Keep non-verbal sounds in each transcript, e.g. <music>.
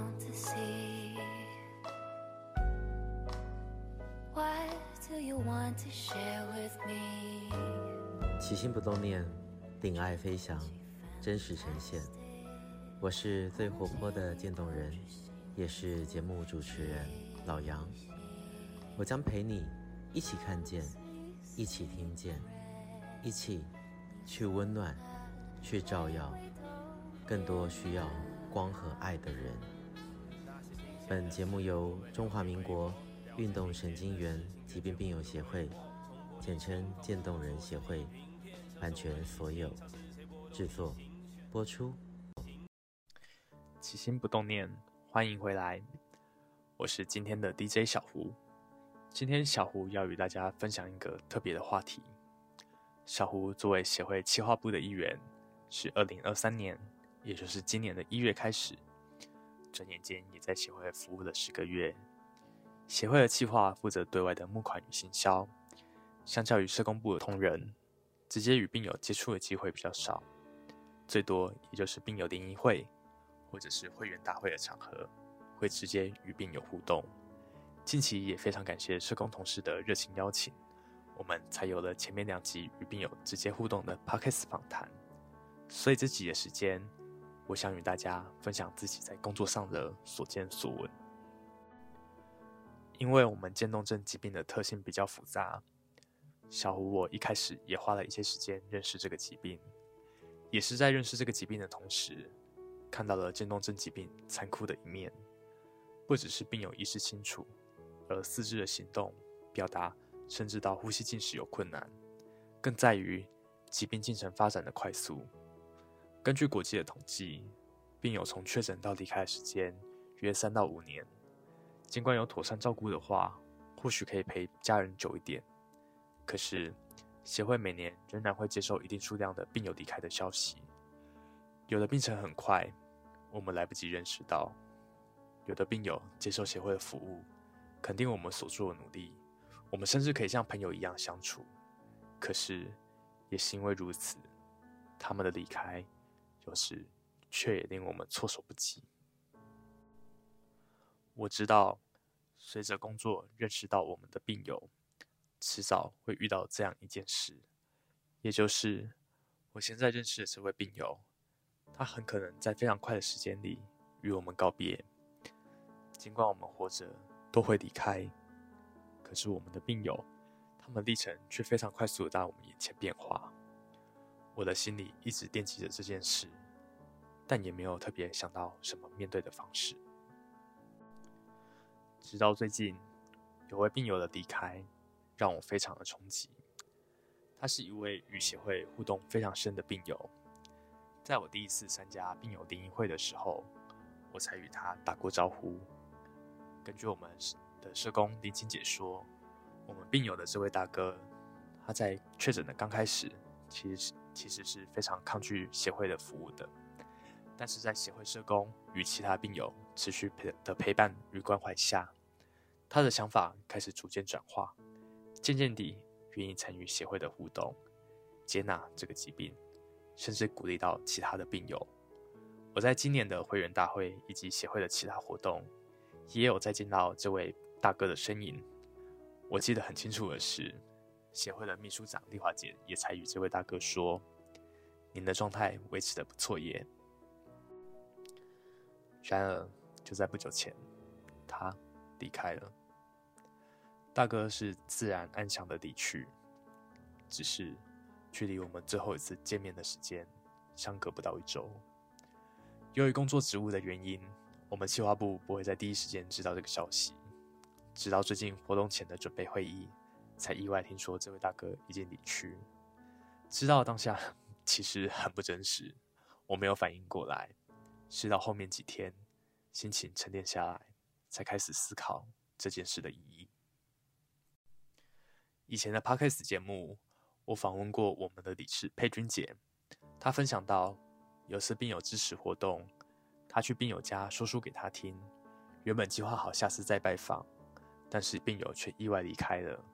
want to see? What do you want to share with me? 起心不动念，顶爱飞翔，真实呈现。我是最活泼的渐冻人，也是节目主持人老杨。我将陪你一起看见，一起听见，一起去温暖，去照耀更多需要光和爱的人。本节目由中华民国运动神经元疾病病友协会，简称渐冻人协会，版权所有，制作播出。起心不动念，欢迎回来，我是今天的 DJ 小胡。今天小胡要与大家分享一个特别的话题。小胡作为协会企划部的一员，是二零二三年。也就是今年的一月开始，转眼间也在协会服务了十个月。协会的计划负责对外的募款与行销，相较于社工部的同仁，直接与病友接触的机会比较少，最多也就是病友联谊会或者是会员大会的场合，会直接与病友互动。近期也非常感谢社工同事的热情邀请，我们才有了前面两集与病友直接互动的 Podcast 访谈。所以这集的时间。我想与大家分享自己在工作上的所见所闻。因为我们渐冻症疾病的特性比较复杂，小胡我一开始也花了一些时间认识这个疾病，也是在认识这个疾病的同时，看到了渐冻症疾病残酷的一面。不只是病友意识清楚，而四肢的行动、表达，甚至到呼吸进食有困难，更在于疾病进程发展的快速。根据国际的统计，病友从确诊到离开的时间约三到五年。尽管有妥善照顾的话，或许可以陪家人久一点。可是，协会每年仍然会接受一定数量的病友离开的消息。有的病程很快，我们来不及认识到；有的病友接受协会的服务，肯定我们所做的努力，我们甚至可以像朋友一样相处。可是，也是因为如此，他们的离开。有时，却也令我们措手不及。我知道，随着工作认识到我们的病友，迟早会遇到这样一件事，也就是我现在认识的这位病友，他很可能在非常快的时间里与我们告别。尽管我们活着都会离开，可是我们的病友，他们历程却非常快速的在我们眼前变化。我的心里一直惦记着这件事，但也没有特别想到什么面对的方式。直到最近，有位病友的离开，让我非常的冲击。他是一位与协会互动非常深的病友，在我第一次参加病友联谊会的时候，我才与他打过招呼。根据我们的社工林青姐说，我们病友的这位大哥，他在确诊的刚开始，其实。其实是非常抗拒协会的服务的，但是在协会社工与其他病友持续陪的陪伴与关怀下，他的想法开始逐渐转化，渐渐地愿意参与协会的互动，接纳这个疾病，甚至鼓励到其他的病友。我在今年的会员大会以及协会的其他活动，也有再见到这位大哥的身影。我记得很清楚的是。协会的秘书长丽华姐也才与这位大哥说：“您的状态维持得不错耶。”然而，就在不久前，他离开了。大哥是自然安详的离去，只是距离我们最后一次见面的时间相隔不到一周。由于工作职务的原因，我们企划部不会在第一时间知道这个消息，直到最近活动前的准备会议。才意外听说这位大哥已经离去，知道当下 <laughs> 其实很不真实，我没有反应过来，是到后面几天心情沉淀下来，才开始思考这件事的意义。以前的 Podcast 节目，我访问过我们的理事佩君姐，她分享到有次病友支持活动，她去病友家说书给他听，原本计划好下次再拜访，但是病友却意外离开了。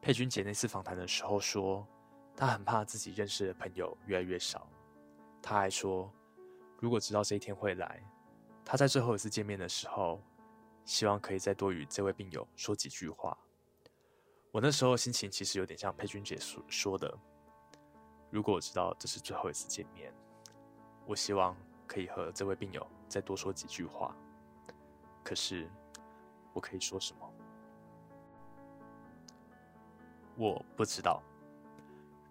佩君姐那次访谈的时候说，她很怕自己认识的朋友越来越少。她还说，如果知道这一天会来，他在最后一次见面的时候，希望可以再多与这位病友说几句话。我那时候心情其实有点像佩君姐所说的：如果我知道这是最后一次见面，我希望可以和这位病友再多说几句话。可是，我可以说什么？我不知道。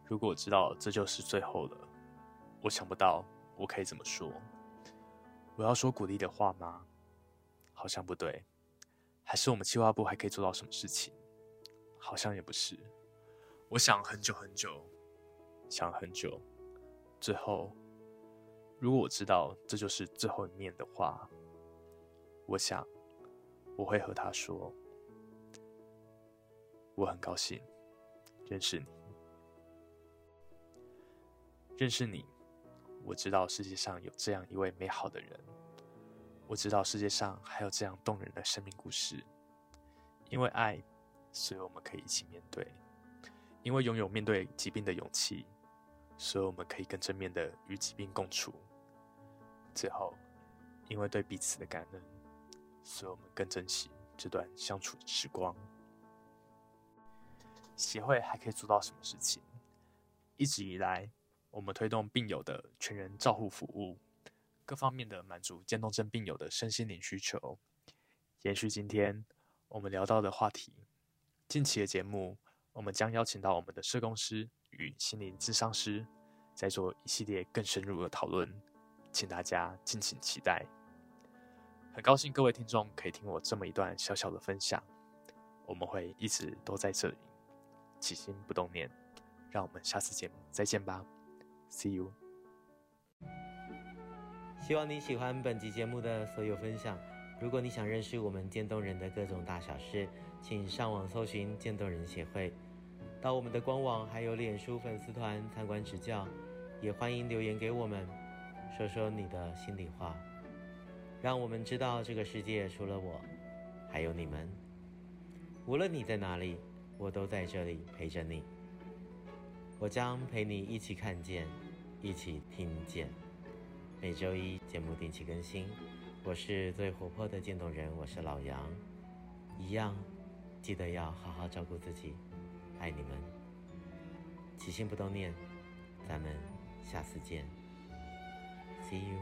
如果我知道这就是最后了，我想不到我可以怎么说。我要说鼓励的话吗？好像不对。还是我们企划部还可以做到什么事情？好像也不是。我想很久很久，想很久。最后，如果我知道这就是最后一面的话，我想我会和他说：我很高兴认识你。认识你，我知道世界上有这样一位美好的人。我知道世界上还有这样动人的生命故事。因为爱，所以我们可以一起面对；因为拥有面对疾病的勇气，所以我们可以更正面的与疾病共处。最后，因为对彼此的感恩，所以我们更珍惜这段相处的时光。协会还可以做到什么事情？一直以来，我们推动病友的全人照护服务，各方面的满足渐冻症病友的身心灵需求。延续今天我们聊到的话题，近期的节目，我们将邀请到我们的社工师与心灵咨商师，在做一系列更深入的讨论，请大家敬请期待。很高兴各位听众可以听我这么一段小小的分享，我们会一直都在这里，起心不动念，让我们下次节目再见吧。See you。希望你喜欢本集节目的所有分享。如果你想认识我们渐冻人的各种大小事，请上网搜寻渐冻人协会，到我们的官网还有脸书粉丝团参观指教。也欢迎留言给我们，说说你的心里话，让我们知道这个世界除了我，还有你们。无论你在哪里，我都在这里陪着你。我将陪你一起看见，一起听见。每周一节目定期更新。我是最活泼的渐冻人我是老杨。一样记得要好好照顾自己。爱你们。起心不动念咱们下次见。See you